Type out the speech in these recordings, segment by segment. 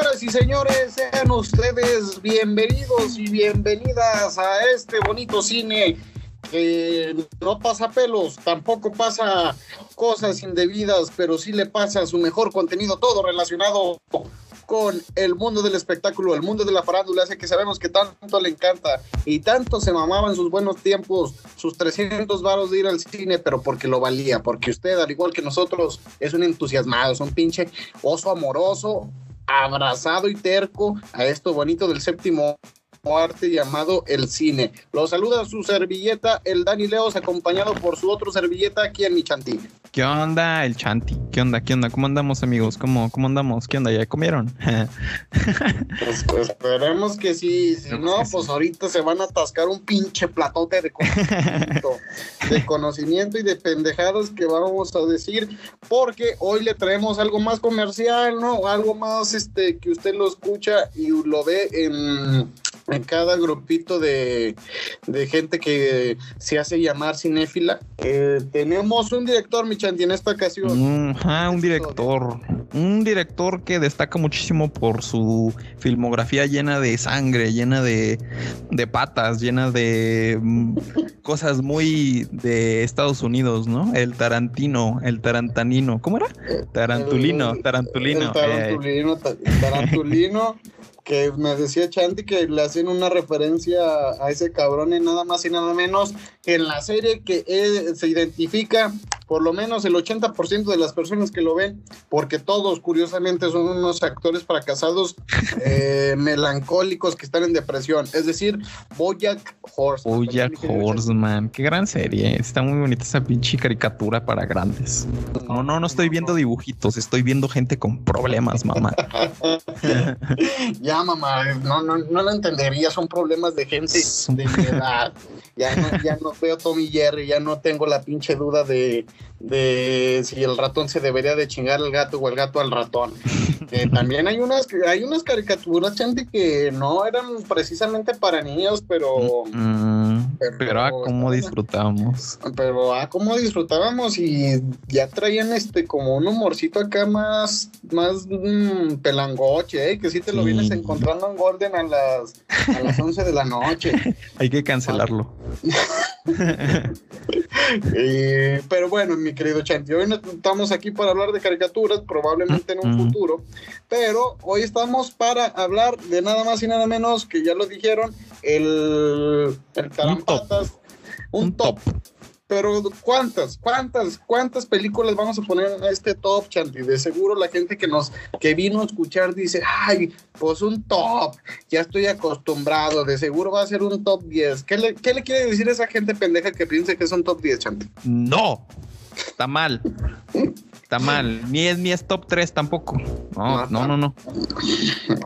Señoras y señores, sean ustedes bienvenidos y bienvenidas a este bonito cine que no pasa pelos, tampoco pasa cosas indebidas, pero sí le pasa su mejor contenido, todo relacionado con el mundo del espectáculo, el mundo de la farándula, hace que sabemos que tanto le encanta y tanto se mamaba en sus buenos tiempos sus 300 varos de ir al cine, pero porque lo valía, porque usted, al igual que nosotros, es un entusiasmado, es un pinche oso amoroso, abrazado y terco a esto bonito del séptimo arte llamado el cine. Lo saluda su servilleta, el Dani Leos, acompañado por su otro servilleta aquí en mi chanti. ¿Qué onda, el chanti? ¿Qué onda? ¿Qué onda? ¿Cómo andamos, amigos? ¿Cómo, cómo andamos? ¿Qué onda? ¿Ya comieron? pues, pues, esperemos que sí. Si no, pues ahorita se van a atascar un pinche platote de conocimiento, de conocimiento y de pendejadas que vamos a decir, porque hoy le traemos algo más comercial, ¿no? Algo más este que usted lo escucha y lo ve en en cada grupito de, gente que se hace llamar cinéfila. Eh, tenemos un director, Michanti, en esta ocasión. un director. Un director que destaca muchísimo por su filmografía llena de sangre, llena de, de patas, llena de mm, cosas muy de Estados Unidos, ¿no? El Tarantino, el Tarantanino. ¿Cómo era? Tarantulino, Tarantulino. tarantulino, tarantulino. Que me decía Chanti que le hacen una referencia a ese cabrón y nada más y nada menos que en la serie que se identifica por lo menos el 80% de las personas que lo ven, porque todos curiosamente son unos actores fracasados eh, melancólicos que están en depresión, es decir, Bojack Horseman. Bojack Horseman, qué gran serie, está muy bonita esa pinche caricatura para grandes. No, no, no estoy viendo dibujitos, estoy viendo gente con problemas, mamá. ya, mamá, no, no, no lo entendería, son problemas de gente de edad. Ya no, ya no veo Tommy Jerry, ya no tengo la pinche duda de, de si el ratón se debería de chingar al gato o el gato al ratón. también hay unas hay unas caricaturas, gente, que no eran precisamente para niños, pero mm, pero, ah, cómo disfrutábamos. Pero ah, cómo disfrutábamos y ya traían este como un humorcito acá más más mm, pelangoche, ¿eh? que si te lo vienes encontrando en Golden a las a las 11 de la noche. hay que cancelarlo. Eh, pero bueno, mi querido Chanti, hoy no estamos aquí para hablar de caricaturas, probablemente en un futuro, pero hoy estamos para hablar de nada más y nada menos que ya lo dijeron, el, el Tarampatas, un top. Pero ¿cuántas, cuántas, cuántas películas vamos a poner en este top, Chanti? De seguro la gente que nos, que vino a escuchar dice, ay, pues un top, ya estoy acostumbrado, de seguro va a ser un top 10. ¿Qué le, qué le quiere decir a esa gente pendeja que piense que es un top 10, Chanti? No, está mal. Está mal. Ni es ni es top 3 tampoco. No, no, no, no.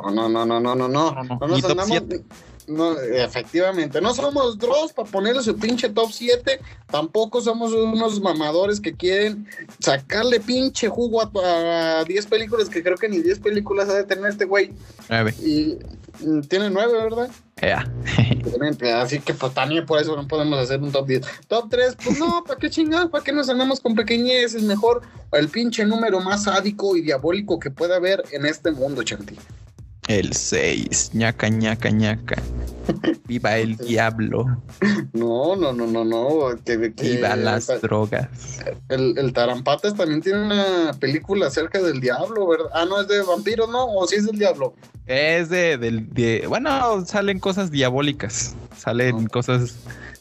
No, no, no, no, no, no, no. No, no. top 7. No, efectivamente, no somos Dross para ponerle su pinche top 7, tampoco somos unos mamadores que quieren sacarle pinche jugo a, 10 películas, que creo que ni 10 películas ha de tener este güey. 9. Y mm, tiene 9, ¿verdad? Ya. Así que pues también por eso no podemos hacer un top 10. Top 3, pues no, ¿para qué chingados? ¿Para qué nos andamos con pequeñeces? Mejor el pinche número más sádico y diabólico que pueda haber en este mundo, Chanti. El 6, ñaca, ñaca, ñaca. Viva el diablo. No, no, no, no, no. Viva las drogas. El, el Tarampatas también tiene una película acerca del diablo, ¿verdad? Ah, no, es de vampiros, ¿no? ¿O sí es del diablo? Es de, del, de, bueno, salen cosas diabólicas. Salen cosas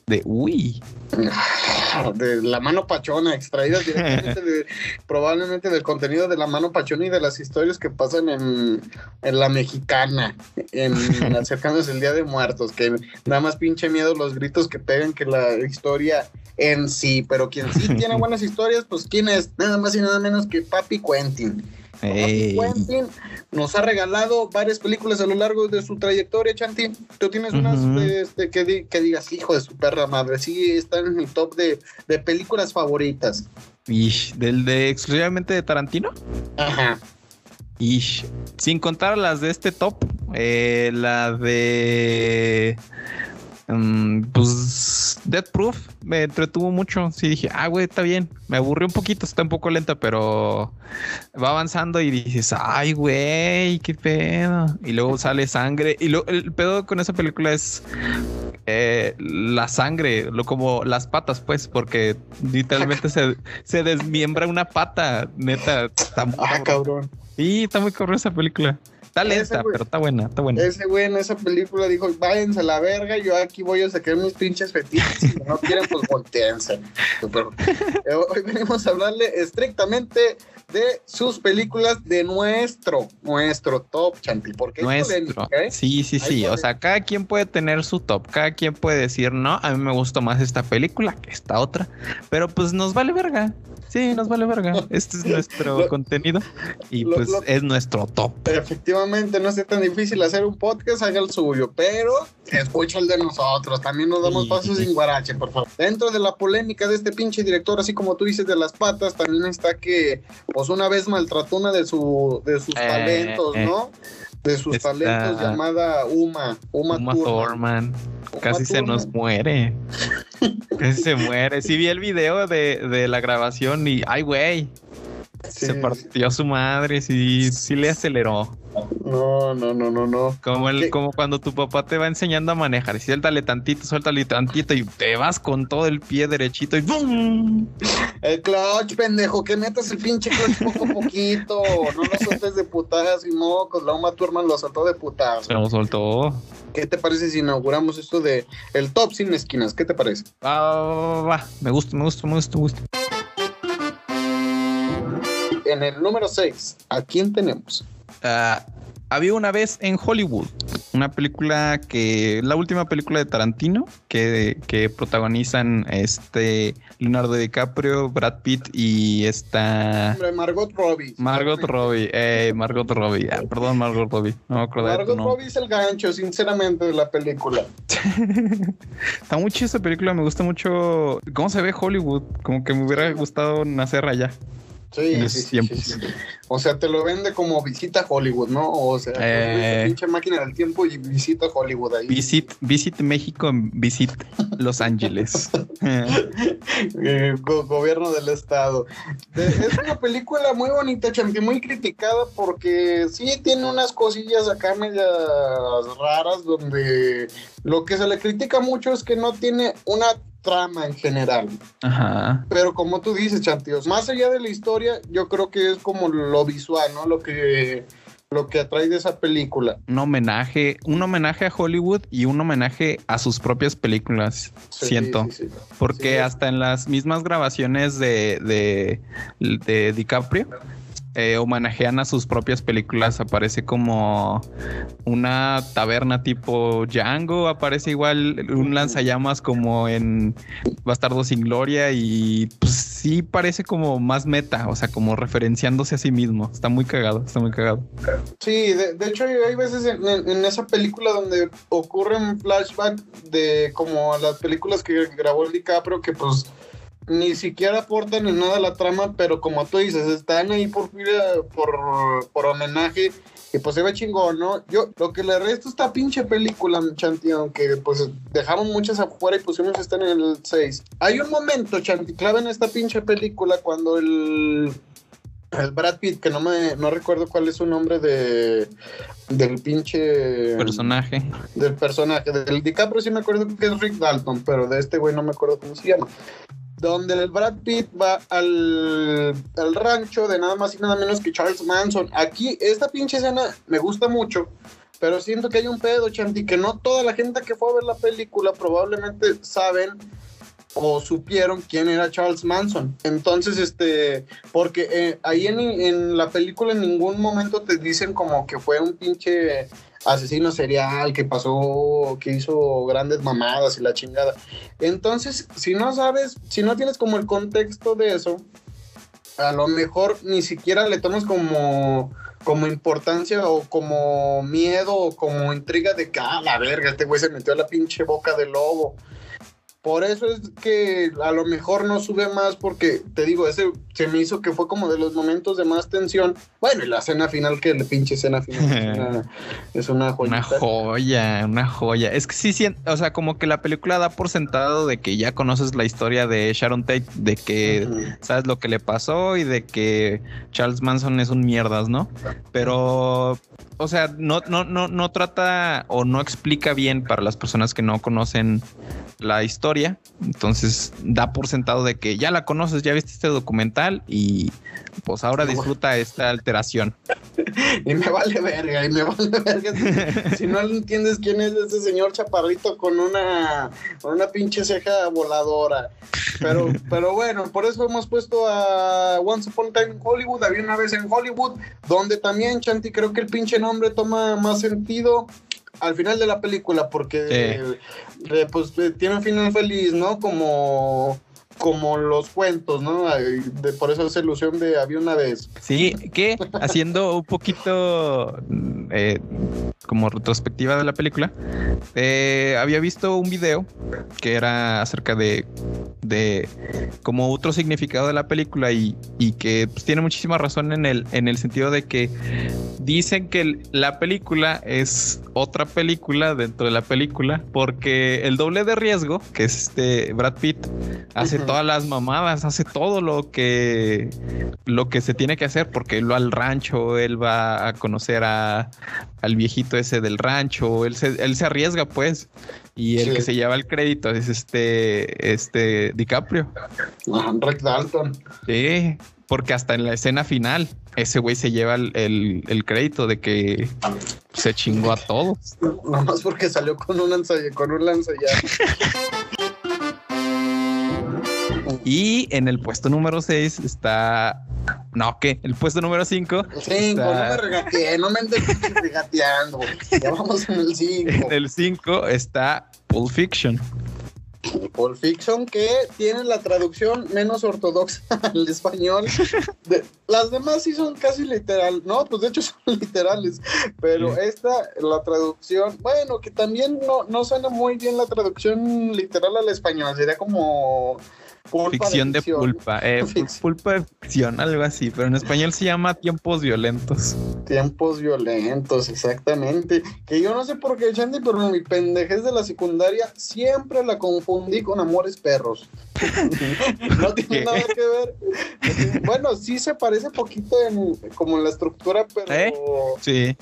de uy. De la mano pachona, extraídas directamente de, probablemente del contenido de la mano pachona y de las historias que pasan en, en la mexicana, en, acercándose el Día de Muertos, que nada más pinche miedo los gritos que pegan que la historia en sí, pero quien sí tiene buenas historias, pues quién es, nada más y nada menos que Papi Quentin. Quentin nos ha regalado varias películas a lo largo de su trayectoria, Chanti. Tú tienes unas este, que, que, digas, hijo de su perra madre, sí están en el top de, películas favoritas. Ish, ¿del de exclusivamente de Tarantino? Ajá. Ish. Sin contar las de este top, eh, la de Mm, pues Death Proof me entretuvo mucho. Sí dije, ah, güey, está bien. Me aburrió un poquito, está un poco lenta, pero va avanzando y dices, ay, güey, qué pedo. Y luego sale sangre. Y lo, el pedo con esa película es eh, la sangre, lo como las patas, pues, porque literalmente se, se desmiembra una pata, neta. Está muy Ah, cabrón. Sí, está muy cabrón esa película. Está lenta, güey- pero está buena, está buena. Ese güey en esa película dijo, váyanse a la verga, yo aquí voy a sacar mis pinches fetiches. Si no quieren, pues volteense. Pero, eh, hoy venimos a hablarle estrictamente de sus películas de nuestro, nuestro top, Chanti. Porque Nuestro. polémica, ¿eh? Sí, sí, sí. O sea, cada quien puede tener su top. Cada quien puede decir, no, a mí me gustó más esta película que esta otra. Pero pues nos vale verga. Sí, nos vale verga. Este es nuestro Lo- contenido y lo- pues lo- es nuestro top. Efectivamente, no es tan difícil hacer un podcast, haga el suyo, pero escucha el de nosotros. También nos damos Sí. pasos sin guarache, por favor. Dentro de la polémica de este pinche director, así como tú dices de las patas, también está que, pues una vez maltrató una de, su, de sus Eh, talentos, eh. De sus talentos llamada Uma, Uma, Uma Thurman. Thurman. Uma Casi se nos muere. Casi se muere. Sí vi el video de, de la grabación y, ay, güey, Sí, se partió su madre. Sí, sí le aceleró. No, no, no, no, no. Como, el, ¿Qué? como cuando tu papá te va enseñando a manejar. Suéltale tantito, suéltale tantito y te vas con todo el pie derechito y ¡bum! El clutch, pendejo, que metas el pinche clutch poco a poquito. No lo sueltes de putadas y mocos. La Uma Thurman lo soltó de putadas. Se lo soltó. ¿Qué te parece si inauguramos esto de el top sin esquinas? ¿Qué te parece? Va. Me gusta, me gusta, me gusta, me gusta. En el número 6, ¿a quién tenemos? Ah, había una vez en Hollywood una película que la última película de Tarantino que, que protagonizan este Leonardo DiCaprio, Brad Pitt y esta Margot Robbie. Margot Robbie, eh, Margot Robbie, Ah, perdón Margot Robbie, no me acuerdo Margot. Robbie es el gancho, sinceramente, de la película. Está muy chida esta película, me gusta mucho cómo se ve Hollywood, como que me hubiera gustado nacer allá. Sí, En sí, esos sí, tiempos. sí, sí. O sea, te lo vende como visita Hollywood, ¿no? O sea, Eh. pinche máquina del tiempo y visita Hollywood ahí. Visit, Visit México, Visit Los Ángeles. Eh, go- gobierno del estado. De- es una película muy bonita, Chanti, muy criticada porque sí tiene unas cosillas acá medias raras donde lo que se le critica mucho es que no tiene una trama en general. Ajá. Pero como tú dices, Chantios, más allá de la historia, yo creo que es como lo visual, ¿no? Lo que lo que atrae de esa película. un homenaje, un homenaje a Hollywood y un homenaje a sus propias películas, Sí, siento. sí, sí. Porque hasta en las mismas grabaciones de, de, de DiCaprio eh, homenajean a sus propias películas. Aparece como una taberna tipo Django, aparece igual un lanzallamas como en Bastardo sin Gloria y pues sí parece como más meta, o sea, como referenciándose a sí mismo. Está muy cagado, está muy cagado. Sí, de, de hecho hay, veces en, esa película donde ocurren flashback de como las películas que grabó el DiCaprio que pues ni siquiera aportan en nada a la trama, pero como tú dices, están ahí por por, por homenaje y pues se ve chingón, ¿no? Yo lo que le resto esta pinche película, Chanti, aunque pues dejaron muchas afuera y pusimos esta en el 6. Hay un momento, Chanti, clave en esta pinche película cuando el el Brad Pitt, que no me no recuerdo cuál es su nombre de del pinche Personaje. del personaje del DiCaprio sí me acuerdo que es Rick Dalton, pero de este güey no me acuerdo cómo se llama. Donde el Brad Pitt va al, al rancho de nada más y nada menos que Charles Manson. Aquí, esta pinche escena me gusta mucho, pero siento que hay un pedo, Chanti, que no toda la gente que fue a ver la película probablemente saben o supieron quién era Charles Manson. Entonces, este, porque eh, ahí en, en la película en ningún momento te dicen como que fue un pinche asesino serial que pasó, que hizo grandes mamadas y la chingada. Entonces, si no sabes, si no tienes como el contexto de eso, a lo mejor ni siquiera le tomas como como importancia o como miedo o como intriga de que, ah, la verga, este güey se metió a la pinche boca del lobo. Por eso es que a lo mejor no sube más porque, te digo, ese se me hizo que fue como de los momentos de más tensión. Bueno, y la escena final, que la pinche escena final es una, Una joya, una joya. Es que sí, sí, o sea, como que la película da por sentado de que ya conoces la historia de Sharon Tate, de que sabes lo que le pasó y de que Charles Manson es un mierdas, ¿no? Pero o sea, no, no, no, no trata o no explica bien para las personas que no conocen la historia. Entonces da por sentado de que ya la conoces, ya viste este documental y pues ahora disfruta esta alteración. y me vale verga, y me vale verga. Si, no entiendes quién es ese señor chaparrito con una, con una pinche ceja voladora. Pero, pero bueno, por eso hemos puesto a Once Upon a Time in Hollywood, había una vez en Hollywood, donde también, Chanti, creo que el pinche nombre toma más sentido al final de la película, porque eh, pues eh, tiene un final feliz, ¿no? Como como los cuentos, ¿no? De, por eso esa ilusión de había una vez. Sí, que haciendo un poquito eh, como retrospectiva de la película, eh, había visto un video que era acerca de, de como otro significado de la película y, y que pues, tiene muchísima razón en el, en el sentido de que dicen que la película es otra película dentro de la película porque el doble de riesgo, que es este Brad Pitt, hace todas las mamadas, hace todo lo que lo que se tiene que hacer porque él va al rancho, él va a conocer a, al viejito ese del rancho, él se, él se arriesga pues y el que se lleva el crédito es este este DiCaprio. Rick Dalton. Sí, porque hasta en la escena final ese güey se lleva el, el, crédito de que se chingó a todos. Nomás porque salió con un lanza, con un Y en el puesto número 6 está. No, ¿qué? El puesto número 5. 5, no me regateé, no me andes regateando. Ya vamos en el 5. En el 5 está Pulp Fiction. Pulp Fiction, que tiene la traducción menos ortodoxa al español. las demás sí son casi literal, no, pues de hecho son literales, pero esta, la traducción, bueno, que también no, no suena muy bien la traducción literal al español, sería como ficción de, pulpa, eh, pulpa de ficción, algo así, pero en español se llama tiempos violentos. Tiempos violentos, exactamente. Que yo no sé por qué, Chandy, pero mi pendejez de la secundaria siempre la confundí con Amores Perros. no tiene nada que ver. Bueno, sí se parece poquito en, como en la estructura, pero. ¿Eh? Sí.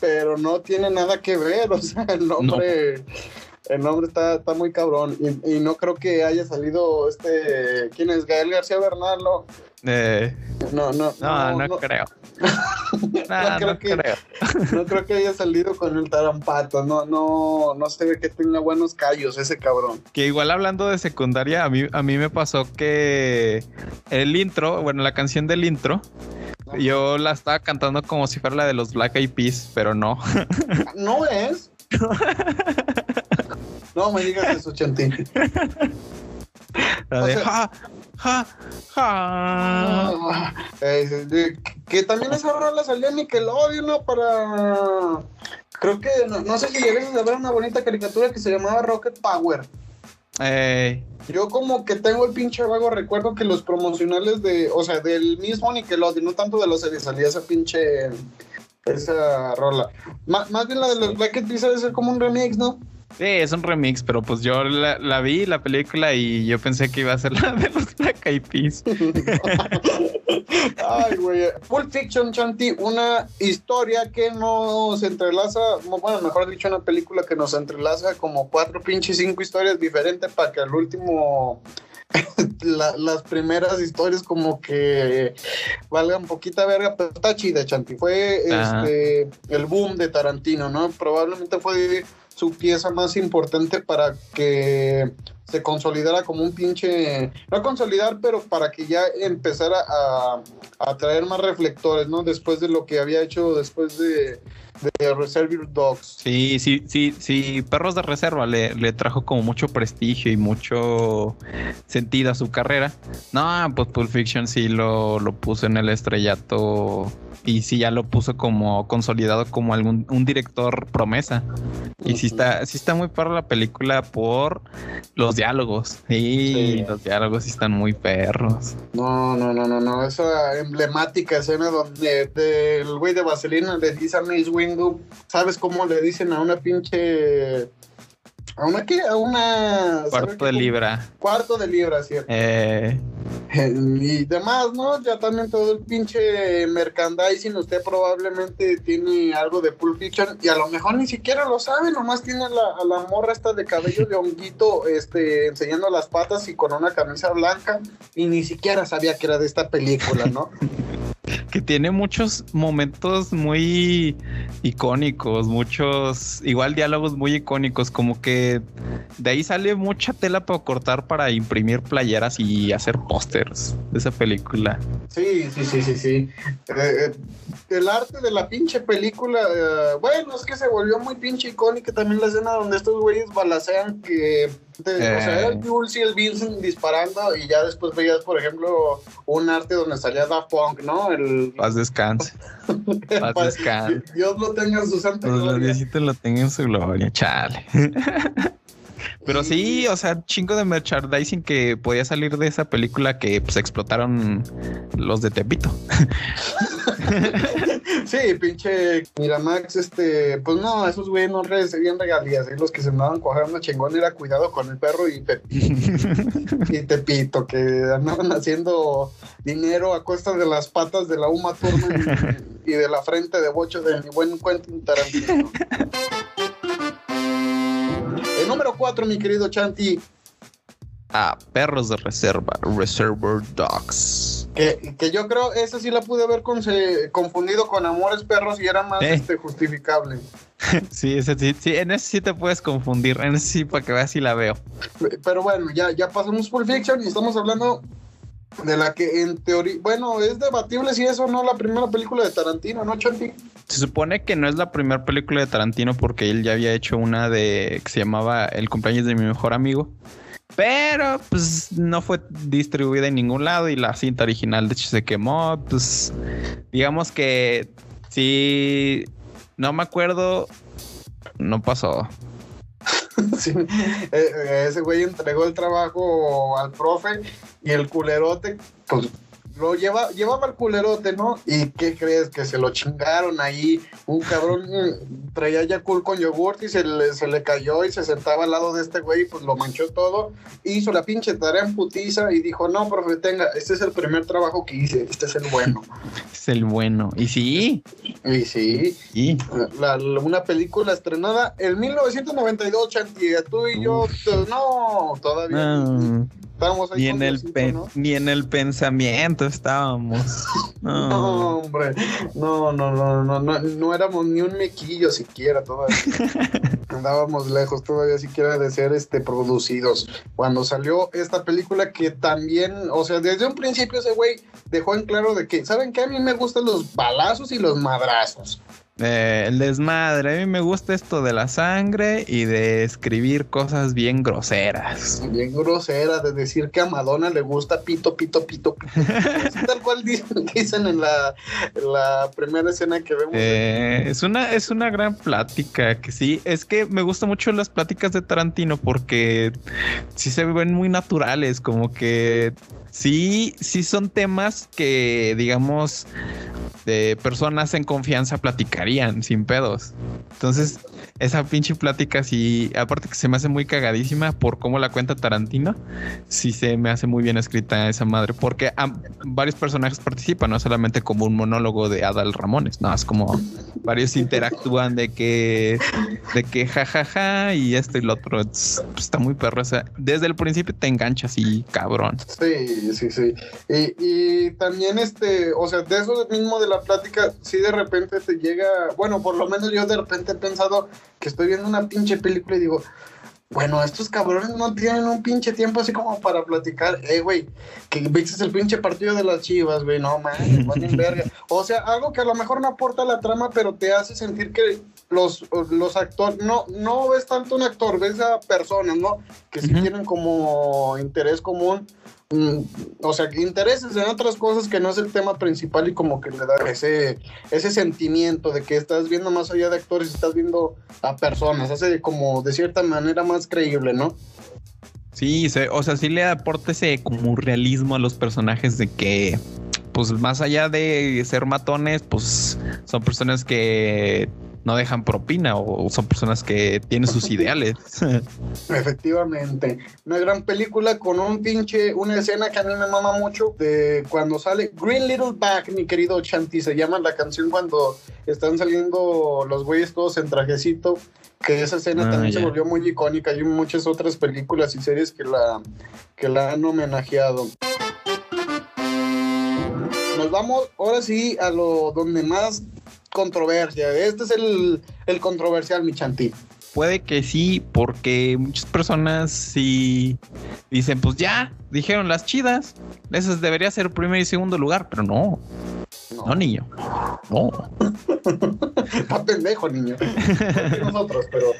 Pero no tiene nada que ver, o sea, el nombre el nombre está, está muy cabrón. Y, no creo que haya salido este. ¿Quién es? Gael García Bernal, ¿no? Eh, no, no, no, no, creo. no, creo que, no creo que haya salido con el tarampato. No, no, no se ve que tenga buenos callos ese cabrón. Que igual hablando de secundaria, a mí, a mí me pasó que el intro, bueno, la canción del intro. Yo la estaba cantando como si fuera la de los Black Eyed Peas, pero no. ¿No es? No me digas eso, Chantín. La de ja, ja, ja. Eh, que también esa rola salió en Nickelodeon, ¿no? Para. Creo que, no, sé si llegaste a ver una bonita caricatura que se llamaba Rocket Power. Eh. Yo como que tengo el pinche vago recuerdo que los promocionales de, o sea, del mismo Nickelodeon, no tanto de los que salía esa pinche, esa rola. más bien la de los Black Eyed Peas debe ser como un remix, ¿no? Sí, es un remix, pero pues yo la, vi, la película, y yo pensé que iba a ser la de los Black Eyed Peas. Ay, güey. Pulp Fiction, Chanti, una historia que nos entrelaza, bueno, mejor dicho, una película que nos entrelaza como cuatro pinches cinco historias diferentes para que al último las primeras historias como que valgan poquita verga, pero está chida, Chanti. Fue este el boom de Tarantino, ¿no? Probablemente fue su pieza más importante para que se consolidara como un pinche, no consolidar, pero para que ya empezara a, a traer más reflectores, ¿no? Después de lo que había hecho después de, de Reservoir Dogs. Sí, sí, sí, sí, Perros de Reserva le, le, trajo como mucho prestigio y mucho sentido a su carrera. No, pues Pulp Fiction sí lo, lo puso en el estrellato y sí ya lo puso como consolidado como algún un director promesa. Y sí está, sí está muy para la película por los los diálogos. Sí, los diálogos están muy perros. No, no, no, no, no. Esa emblemática escena donde el güey de Vaselina le dice a Miss Windu, ¿sabes cómo le dicen a una pinche ¿A una qué? A una. Cuarto de libra. Cuarto de libra, cierto. Eh. Y demás, ¿no? Ya también todo el pinche merchandising. Usted probablemente tiene algo de Pulp Fiction y a lo mejor ni siquiera lo sabe. Nomás tiene a la, morra esta de cabello de honguito este, enseñando las patas y con una camisa blanca. Y ni siquiera sabía que era de esta película, ¿no? que tiene muchos momentos muy icónicos, muchos, igual diálogos muy icónicos, como que de ahí sale mucha tela para cortar para imprimir playeras y hacer pósters de esa película. Sí, sí, sí, sí, sí. Eh, eh, el arte de la pinche película, eh, bueno, es que se volvió muy pinche icónica también la escena donde estos güeyes balacean que o sea, el Jules y el Vincent disparando y ya después veías, por ejemplo, un arte donde salía Daft Punk, ¿no? El... Paz descanse. Paz descanse. Dios lo tenga en su santa gloria. Dios lo tenga en su gloria, chale. Pero sí, o sea, chingo de merchandising que podía salir de esa película que pues explotaron los de Tepito. sí, pinche Miramax, este, pues no, esos güeyes no recibían regalías, ¿eh? los que se andaban cojando chingón era cuidado con el perro y, y Tepito, que andaban haciendo dinero a costa de las patas de la Uma Thurman y, y de la frente de bocho de mi buen Quentin Tarantino. El número 4, mi querido Chanti. Ah, perros de reserva, Reservoir Dogs. Que, que, yo creo, esa sí la pude haber confundido con Amores Perros y era más este, justificable. sí, ese sí, sí, en ese sí te puedes confundir, en ese sí para que veas si la veo. Pero bueno, ya, ya pasamos por Fiction y estamos hablando de la que en teoría, bueno, es debatible si eso no la primera película de Tarantino, ¿no, Chanti? Se supone que no es la primera película de Tarantino porque él ya había hecho una de que se llamaba El cumpleaños de mi mejor amigo. Pero pues no fue distribuida en ningún lado y la cinta original de hecho se quemó. Pues digamos que si no me acuerdo, no pasó. Eh, eh, ese güey entregó el trabajo al profe y el culerote, pues lo lleva, llevaba el culerote, ¿no? ¿Y qué crees? Que se lo chingaron ahí. Un cabrón mm, traía ya cool con yogurt y se le, se le cayó y se sentaba al lado de este güey, pues lo manchó todo. Hizo la pinche tarea en putiza y dijo, no, profe, tenga, este es el primer trabajo que hice, este es el bueno. es el bueno. ¿Y sí? Y sí. ¿Y? una película estrenada en 1992, Chanti, tú y yo, pues, no, ni en el ni en el pensamiento estábamos. No. hombre. No, no, no, no, no, no éramos ni un mequillo siquiera todavía. Andábamos lejos todavía siquiera de ser este producidos. Cuando salió esta película que también, o sea, desde un principio ese güey dejó en claro de que, ¿saben qué? A mí me gustan los balazos y los madrazos. Eh, el desmadre. A mí me gusta esto de la sangre y de escribir cosas bien groseras. Bien groseras, de decir que a Madonna le gusta pito, pito, pito, pito. tal cual dicen, en, la, primera escena que vemos. Eh, es, una, es una gran plática que sí. Es que me gustan mucho las pláticas de Tarantino porque sí se ven muy naturales, como que sí, sí son temas que, digamos, de personas en confianza platicarían sin pedos. Entonces, esa pinche plática sí, aparte que se me hace muy cagadísima por cómo la cuenta Tarantino, sí se me hace muy bien escrita esa madre, porque varios personajes participan, no solamente como un monólogo de Adal Ramones, no, es como varios interactúan de que, de que jajaja y esto y lo otro, está muy perro, o sea, desde el principio te enganchas y cabrón. Sí, sí, sí. Y, también este, o sea, de eso mismo de la plática, sí de repente te llega, bueno, por lo menos yo de repente he pensado que estoy viendo una pinche película y digo, bueno, estos cabrones no tienen un pinche tiempo así como para platicar. Eh, güey, que viste el pinche partido de las chivas, güey, no mames, verga. O sea, algo que a lo mejor no aporta la trama, pero te hace sentir que los, los actores, no, no ves tanto un actor, ves a personas, ¿no? Que sí tienen como interés común o sea, intereses en otras cosas que no es el tema principal y como que le da ese, ese sentimiento de que estás viendo más allá de actores, estás viendo a personas, hace como de cierta manera más creíble, ¿no? Sí, o sea, sí le aporta ese como realismo a los personajes de que, pues más allá de ser matones, pues son personas que no dejan propina o son personas que tienen sus ideales. Efectivamente. Una gran película con un pinche, una escena que a mí me mama mucho de cuando sale Green Little Back, mi querido Chanti, se llama la canción cuando están saliendo los güeyes todos en trajecito, que esa escena ah, también se volvió muy icónica. Hay muchas otras películas y series que la, que la han homenajeado nos vamos ahora sí a lo donde más controversia. Este es el, el controversial, mi chantín. Puede que sí, porque muchas personas sí dicen, pues ya, dijeron las chidas, esas debería ser primer y segundo lugar, pero no. No, niño. No. Está pendejo, niño. nosotros, pero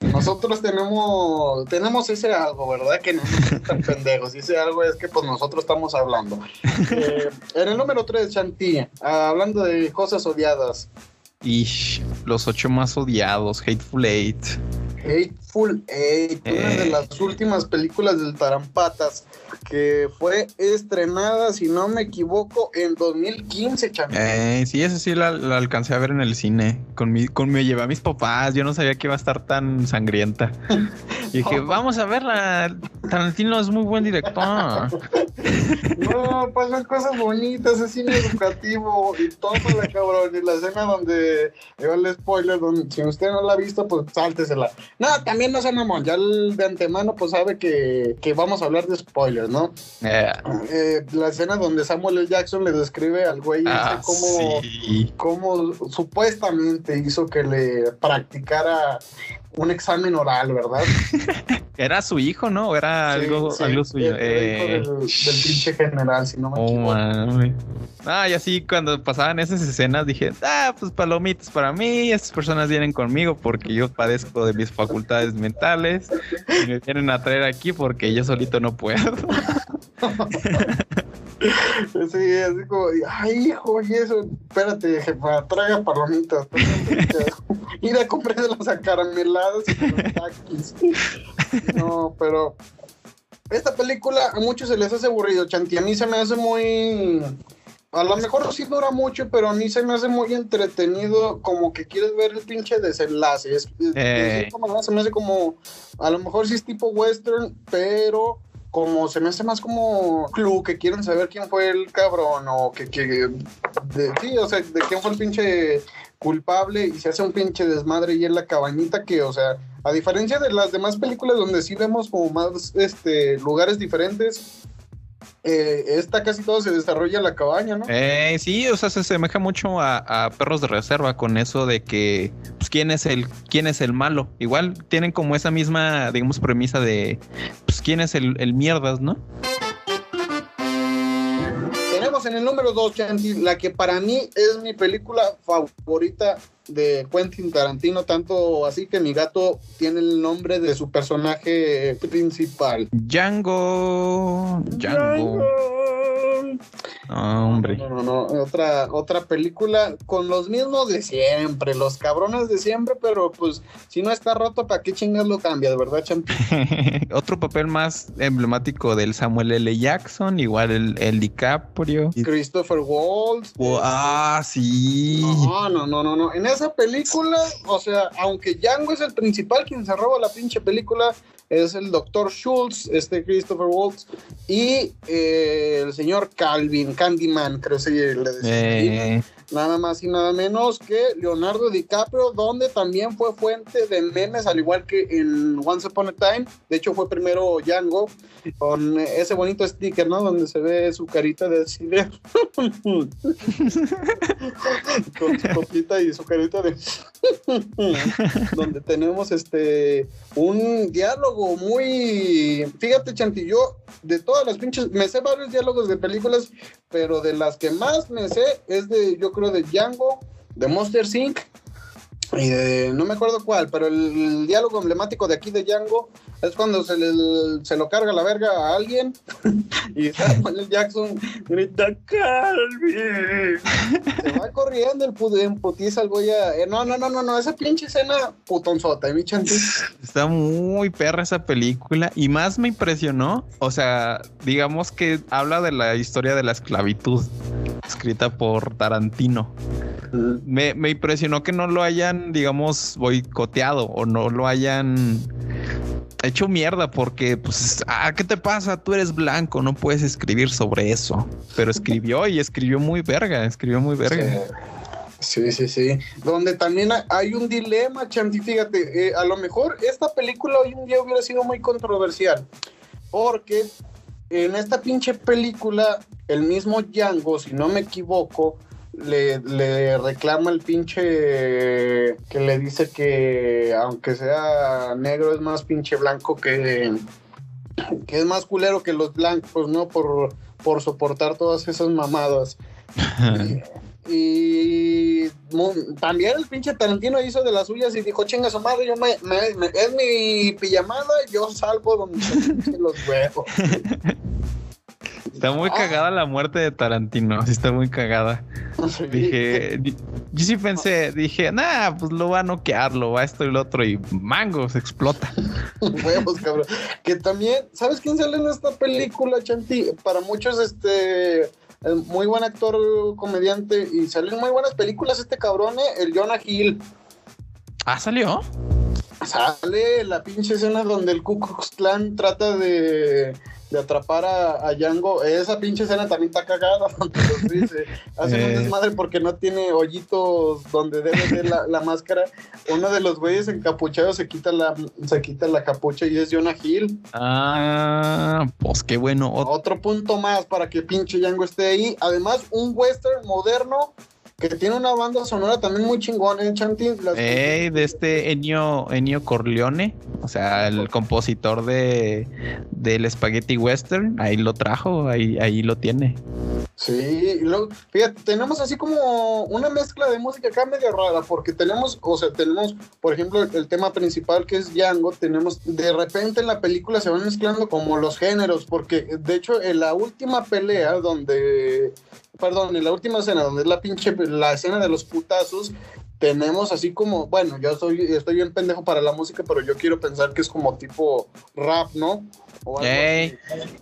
nosotros tenemos, tenemos ese algo, ¿verdad? Que no están pendejos. Y ese algo es que pues nosotros estamos hablando. Eh, en el número 3, Chantilly, hablando de cosas odiadas. Y los ocho más odiados, Hateful Eight. Hateful Eight, una de eh. las últimas películas del Tarampatas que fue estrenada, si no me equivoco, en 2015, chaval. Eh, sí, eso sí la, alcancé a ver en el cine. Con mi, con me llevé a mis papás. Yo no sabía que iba a estar tan sangrienta. y dije, vamos a verla. Tarantino es muy buen director. no, pasan cosas bonitas, es cine educativo y todo la cabrón. Y la escena donde el spoiler, donde si usted no la ha visto, pues sáltesela. No, también no se mamón. Ya el de antemano, pues sabe que, que vamos a hablar de spoilers. ¿no? Eh, la escena donde Samuel L. Jackson le describe al güey ah, cómo, supuestamente hizo que le practicara un examen oral, ¿verdad? Era su hijo, ¿no? ¿O era algo, algo suyo? Eh... Hijo del, pinche general, si no me oh, Ah, y así cuando pasaban esas escenas dije, ah, pues palomitas para mí, estas personas vienen conmigo porque yo padezco de mis facultades mentales y me vienen a traer aquí porque yo solito no puedo. Sí, así como, ay, hijo, y eso, espérate, jefa, traga palomitas. Ir a comprar de las acarameladas y los taquis. No, pero esta película a muchos se les hace aburrido, Chanti. A mí se me hace muy. A lo mejor sí dura mucho, pero a mí se me hace muy entretenido, como que quieres ver el pinche desenlace. Es, eh. se me hace como, a lo mejor sí es tipo western, pero como se me hace más como clue que quieren saber quién fue el cabrón o que, que sí, o sea, de quién fue el pinche culpable y se hace un pinche desmadre y en la cabañita que, o sea, a diferencia de las demás películas donde sí vemos como más este lugares diferentes, eh, esta casi todo se desarrolla en la cabaña, ¿no? Eh, sí, o sea, se asemeja mucho a, Perros de Reserva con eso de que, pues, ¿quién es el, quién es el malo? Igual tienen como esa misma, digamos, premisa de, pues, ¿quién es el, el mierdas, no? en el número 2, Chanti, la que para mí es mi película favorita de Quentin Tarantino, tanto así que mi gato tiene el nombre de su personaje principal. Django. Django. No, hombre. No, no, no, Otra, otra película con los mismos de siempre, los cabrones de siempre, pero pues si no está roto, ¿para qué chingas lo cambia, de verdad, Chanti? Otro papel más emblemático del Samuel L. Jackson, igual el, el DiCaprio. Christopher Waltz. ah, sí. No, no, no, no, no. En esa película, o sea, aunque Django es el principal quien se roba la pinche película, es el doctor Schultz, este Christopher Waltz, y eh, el señor Calvin, Candyman, creo que le decía. Eh. Nada más y nada menos que Leonardo DiCaprio, donde también fue fuente de memes, al igual que en Once Upon a Time. De hecho, fue primero Django, con ese bonito sticker, ¿no? Donde se ve su carita de cine. con su copita y su carita de. donde tenemos este un diálogo muy. Fíjate, Chantillo, de todas las pinches. Me sé varios diálogos de películas, pero de las que más me sé es de, yo creo, de Django, de Monster Inc. Y de, no me acuerdo cuál, pero el, diálogo emblemático de aquí de Django es cuando se, le, se lo carga la verga a alguien y Samuel Jackson grita Calvin. Se va corriendo el putiza al güey. Eh, no, no, no, no, no, esa pinche escena putonzota, mi Está muy perra esa película y más me impresionó. O sea, digamos que habla de la historia de la esclavitud escrita por Tarantino. Me impresionó que no lo hayan, digamos, boicoteado o no lo hayan hecho mierda porque, pues, ah, ¿qué te pasa? Tú eres blanco, no puedes escribir sobre eso. Pero escribió y escribió muy verga, escribió muy verga. Sí, sí, sí. Donde también hay un dilema, Chanti. Fíjate, eh, a lo mejor esta película hoy en día hubiera sido muy controversial. Porque en esta pinche película, el mismo Django, si no me equivoco, le, reclama el pinche que le dice que aunque sea negro es más pinche blanco que, que es más culero que los blancos, ¿no? Por, por soportar todas esas mamadas. y, también el pinche Tarantino hizo de las suyas y dijo, chinga su madre, yo me, es mi pijamada, yo salgo donde los huevos. Está muy cagada la muerte de Tarantino, sí está muy cagada. Dije, yo sí pensé, dije, nah, pues lo va a noquear, lo va esto y lo otro, y mango, se explota. Huevos, cabrón. Que también, ¿sabes quién sale en esta película, Chanti? Para muchos, este, muy buen actor, comediante, y salen muy buenas películas este cabrón, eh, el Jonah Hill. Ah, salió. Sale la pinche escena donde el Ku Klux Klan trata de de atrapar a, a, Django. Esa pinche escena también está cagada. Hacen un eh. desmadre porque no tiene hoyitos donde debe ser la, máscara. Uno de los güeyes encapuchados se quita la, se quita la capucha y es Jonah Hill. Ah, pues qué bueno. Otro punto más para que pinche Django esté ahí. Además, un western moderno que tiene una banda sonora también muy chingona, ¿eh, Chantín? de este Ennio, Ennio Corleone, o sea, el compositor de del Spaghetti Western, ahí lo trajo, ahí, ahí lo tiene. Sí, fíjate, tenemos así como una mezcla de música acá medio rara, porque tenemos, o sea, tenemos, por ejemplo, el, tema principal que es Django, tenemos, de repente en la película se van mezclando como los géneros, porque de hecho en la última pelea donde perdón, en la última escena, donde es la pinche, la escena de los putazos, tenemos así como, bueno, yo soy, estoy bien pendejo para la música, pero yo quiero pensar que es como tipo rap, ¿no?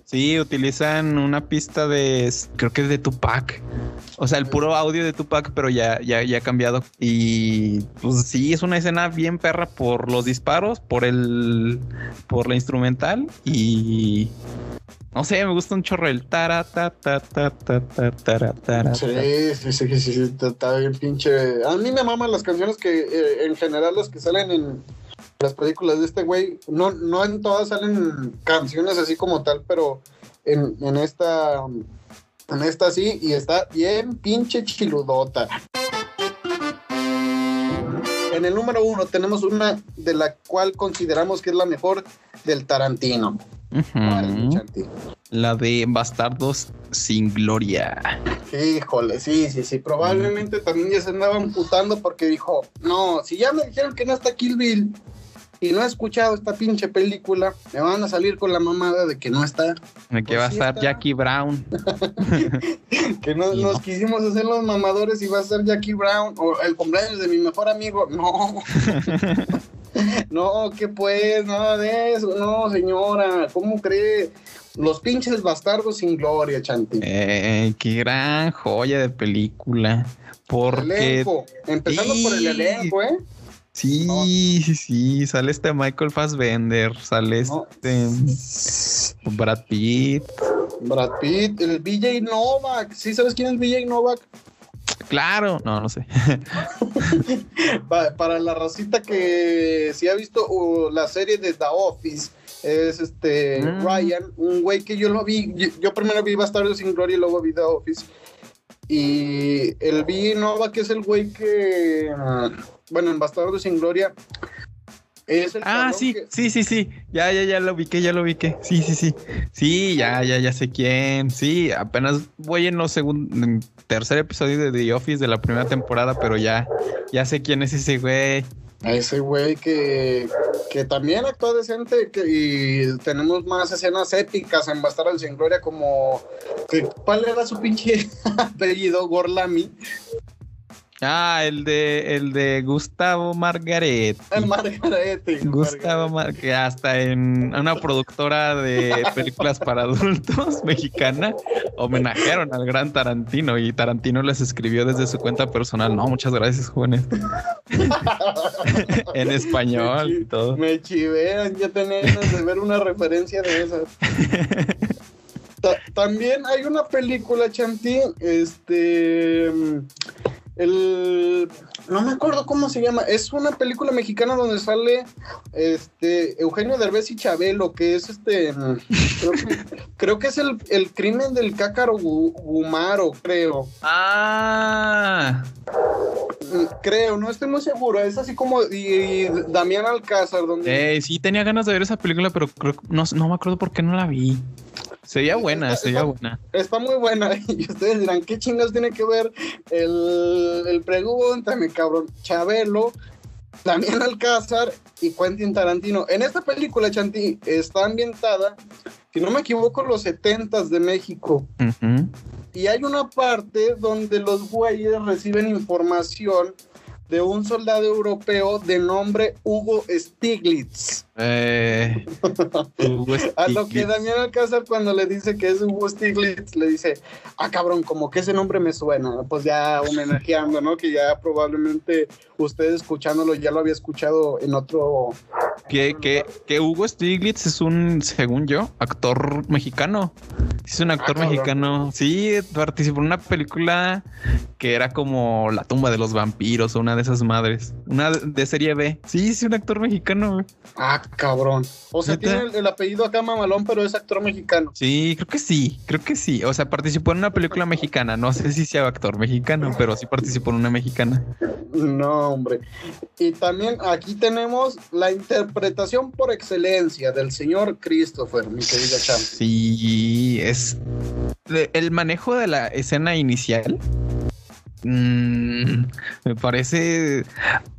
sí, utilizan una pista de, creo que es de Tupac. O sea, el puro audio de Tupac, pero ya, ya, ya ha cambiado. Y pues sí, es una escena bien perra por los disparos, por el, por la instrumental y no sé, me gusta un chorro el tara, ta, ta, ta, ta, ta, ta, ta, Sí, sí, sí, sí, está bien pinche. A mí me maman las canciones que, eh, en general, las que salen en las películas de este güey. No, no en todas salen canciones así como tal, pero en, en esta, en esta sí, y está bien pinche chiludota. En el número uno tenemos una de la cual consideramos que es la mejor del Tarantino. La de Bastardos sin Gloria. Híjole, sí, sí, sí. Probablemente también ya se andaban putando porque dijo, no, si ya me dijeron que no está Kill Bill y no he escuchado esta pinche película, me van a salir con la mamada de que no está. De que va a pues estar Jackie Brown. que no, nos quisimos hacer los mamadores y va a ser Jackie Brown o el cumpleaños de mi mejor amigo. No. no, que pues, nada de eso, no, señora, ¿cómo cree? Los pinches bastardos sin gloria, Chanti. Eh, qué gran joya de película. Porque. Empezando por el elenco, ¿eh? Sí, sí, sí, sale este Michael Fassbender, sale este Brad Pitt. Brad Pitt, el BJ Novak, ¿sí sabes quién es BJ Novak? Claro, no, no sé. para la racita que si ha visto la serie de The Office, es este mm. Ryan, un güey que yo lo vi, yo, primero vi Bastardos sin Gloria y luego vi The Office. Y el B Nova, que es el güey que, bueno, en Bastardos sin Gloria, es el ah, sí, sí, sí, sí. Ya, ya, ya lo ubiqué, ya lo ubiqué. Sí, sí, sí. Sí, ya, ya, ya sé quién. Sí, apenas voy en los segundos, tercer episodio de The Office de la primera temporada, pero ya, ya sé quién es ese güey. A ese güey que, que también actúa decente y tenemos más escenas épicas en Bastardos sin Gloria como que, ¿cuál era su pinche apellido? Gorlami. Ah, el de el de Gustavo Margaret. El Margaret. Gustavo Margaret, que hasta en una productora de películas para adultos mexicana homenajearon al gran Tarantino y Tarantino les escribió desde su cuenta personal. No, muchas gracias, jóvenes. en español y todo. Me chivean, ya tenía ganas de ver una referencia de esas. Ta también hay una película, Chanti, este el no me acuerdo cómo se llama, es una película mexicana donde sale este Eugenio Derbez y Chabelo, que es este creo que, creo que es el, el, crimen del cácaro Gumaro, creo. Ah. Creo, no estoy muy seguro, es así como y, y Damián Alcázar donde eh, sí tenía ganas de ver esa película, pero creo no, no me acuerdo por qué no la vi. Sería buena, sería está, buena. Está muy buena. Y ustedes dirán, ¿qué chingas tiene que ver el, el pregúntame, cabrón? Chabelo, Damián Alcázar y Quentin Tarantino. En esta película, Chanti, está ambientada, si no me equivoco, los setentas de México. Uh -huh. Y hay una parte donde los güeyes reciben información de un soldado europeo de nombre Hugo Stiglitz. Eh. A lo que Damián Alcázar cuando le dice que es Hugo Stiglitz, le dice, ah cabrón, como que ese nombre me suena, pues ya homenajeando, ¿no? Que ya probablemente usted escuchándolo ya lo había escuchado en otro... Que, que, que Hugo Stiglitz es un, según yo, actor mexicano. Es un actor ah, mexicano. Sí, participó en una película que era como La tumba de los vampiros o una de esas madres. Una de serie B. Sí, sí, un actor mexicano. Ah, cabrón. O sea, ¿Neta? tiene el, el, apellido acá mamalón, pero es actor mexicano. Sí, creo que sí, creo que sí. O sea, participó en una película mexicana. No sé si sea actor mexicano, pero sí participó en una mexicana. No, hombre. Y también aquí tenemos la interpretación por excelencia del señor Christopher, mi querida. Sí, es el manejo de la escena inicial Mm, me parece,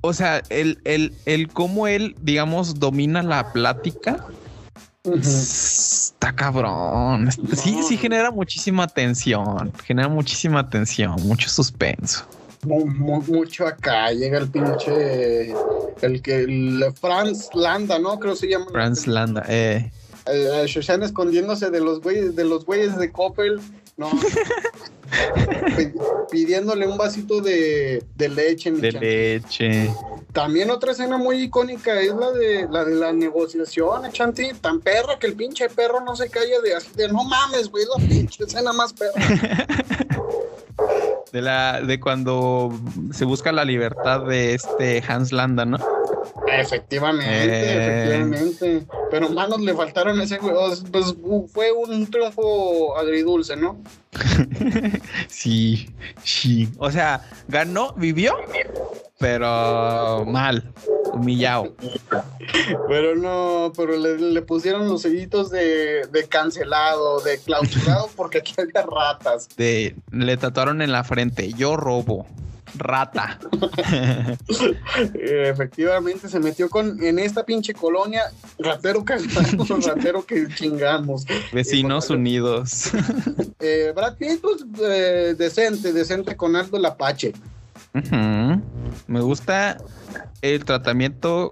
o sea, el, el, el cómo él, digamos, domina la plática. Uh -huh. Está cabrón. Sí, sí genera muchísima tensión. Genera muchísima tensión, mucho suspenso. Mucho acá llega el pinche el que el Franz Landa, ¿no? Creo que se llama. Franz Landa, eh. eh Shoshana escondiéndose de los güeyes de los güeyes de Coppel no. Pidiéndole un vasito de, de leche. De leche. También otra escena muy icónica es la de la de la negociación, Chanti, tan perra que el pinche perro no se calla de así de no mames, güey, la pinche escena más perra. de la de cuando se busca la libertad de este Hans Landa, ¿no? Efectivamente, eh... efectivamente. Pero manos le faltaron ese pues fue un triunfo agridulce, ¿no? sí, sí. O sea, ganó, vivió, pero mal, humillado. Pero no, pero le, le pusieron los sellitos de, de, cancelado, de clausurado, porque aquí había ratas. De, le tatuaron en la frente, yo robo rata. Efectivamente se metió con en esta pinche colonia ratero que ratero que chingamos. Vecinos eh, unidos. eh, Brad Pitt, pues, eh, decente, decente con Aldo el Apache. Me gusta el tratamiento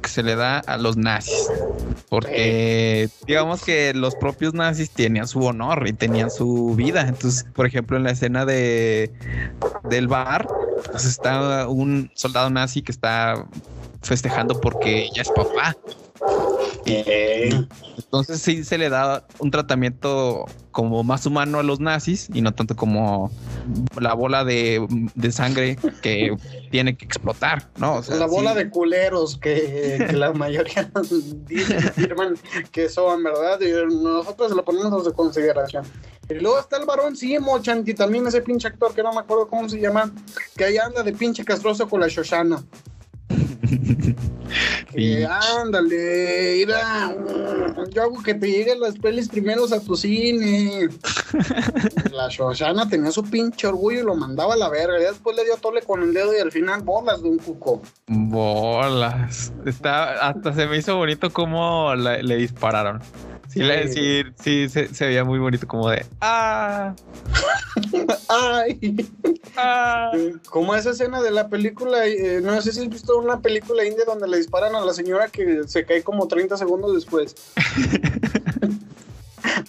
que se le da a los nazis. Porque digamos que los propios nazis tenían su honor y tenían su vida. Entonces, por ejemplo, en la escena de del bar, pues está un soldado nazi que está festejando porque ya es papá. Entonces sí se le da un tratamiento como más humano a los nazis y no tanto como la bola de, de sangre que tiene que explotar, ¿no? O sea, la bola sí. de culeros que, que la mayoría dicen, afirman que son, ¿verdad? Y nosotros lo ponemos de consideración. Y luego está el varón Simo, Chanti, también ese pinche actor que no me acuerdo cómo se llama, que ahí anda de pinche castroso con la Shoshana. que ándale, mira, yo hago que te lleguen las pelis primeros a tu cine. la Shoshana tenía su pinche orgullo y lo mandaba a la verga. Y después le dio tole con el dedo y al final bolas de un cuco. Bolas. Está, hasta se me hizo bonito cómo le dispararon. Sí, sí, se, veía muy bonito como de ¡Ah! ¡Ay! ¡Ah! Como esa escena de la película, eh, no sé si has visto una película india donde le disparan a la señora que se cae como 30 segundos después.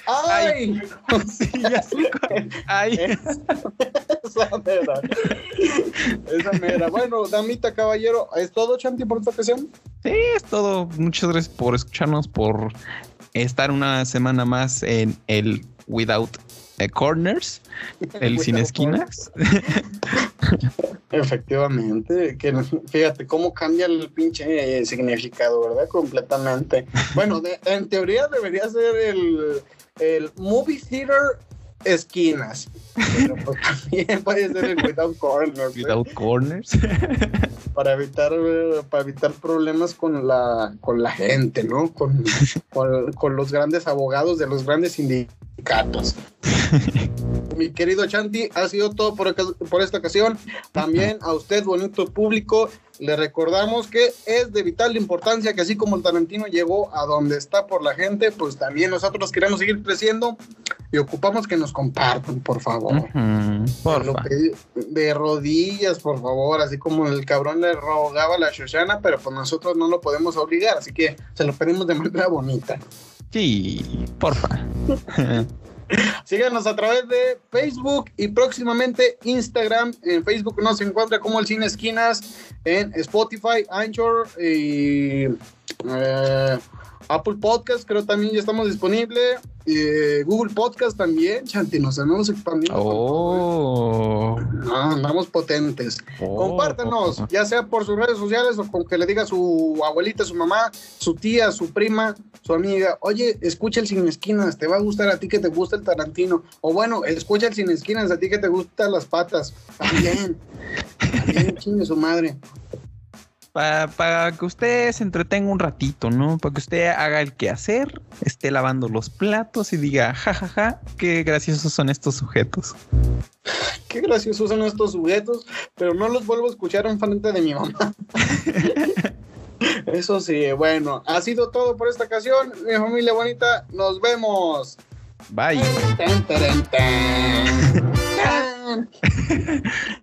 ¡Ay! Sí, ya sé. ¡Ay! Esa mera. Esa mera. Bueno, damita, caballero, ¿es todo, Chanti, por esta ocasión? Sí, es todo. Muchas gracias por escucharnos, por estar una semana más en el Without Corners, el sin esquinas. Efectivamente, que fíjate cómo cambia el pinche significado, ¿verdad? Completamente. Bueno, en teoría debería ser el, el movie theater esquinas. Pero pues también puede ser el without corners. ¿eh? Without corners. para evitar para evitar problemas con la con la gente, ¿no? Con, con, los grandes abogados de los grandes sindicatos. Mi querido Chanti, ha sido todo por, por esta ocasión. También a usted, bonito público, le recordamos que es de vital importancia que así como el Tarantino llegó a donde está por la gente, pues también nosotros queremos seguir creciendo y ocupamos que nos compartan, por favor. de rodillas, por favor, así como el cabrón le rogaba a la Shoshana, pero pues nosotros no lo podemos obligar, así que se lo pedimos de manera bonita. Sí, porfa. Síganos a través de Facebook y próximamente Instagram. En Facebook nos encuentra como el Cine Esquinas, en Spotify, Anchor y eh, Apple Podcast, creo también ya estamos disponibles. Eh, Google Podcast también, Chanti, nos hemos expandido. Oh. Ah, andamos potentes. Oh. Compártanos, ya sea por sus redes sociales o con que le diga a su abuelita, su mamá, su tía, su prima, su amiga, oye, escucha el Sin Esquinas, te va a gustar a ti que te gusta el Tarantino. O bueno, escucha el Sin Esquinas, a ti que te gustan las patas. También. también, chingue su madre para, que usted se entretenga un ratito, ¿no? Para que usted haga el quehacer, esté lavando los platos y diga, jajaja, ja, ja, qué graciosos son estos sujetos. Qué graciosos son estos sujetos, pero no los vuelvo a escuchar en frente de mi mamá. Eso sí, bueno, ha sido todo por esta ocasión. Mi familia bonita, nos vemos. Bye.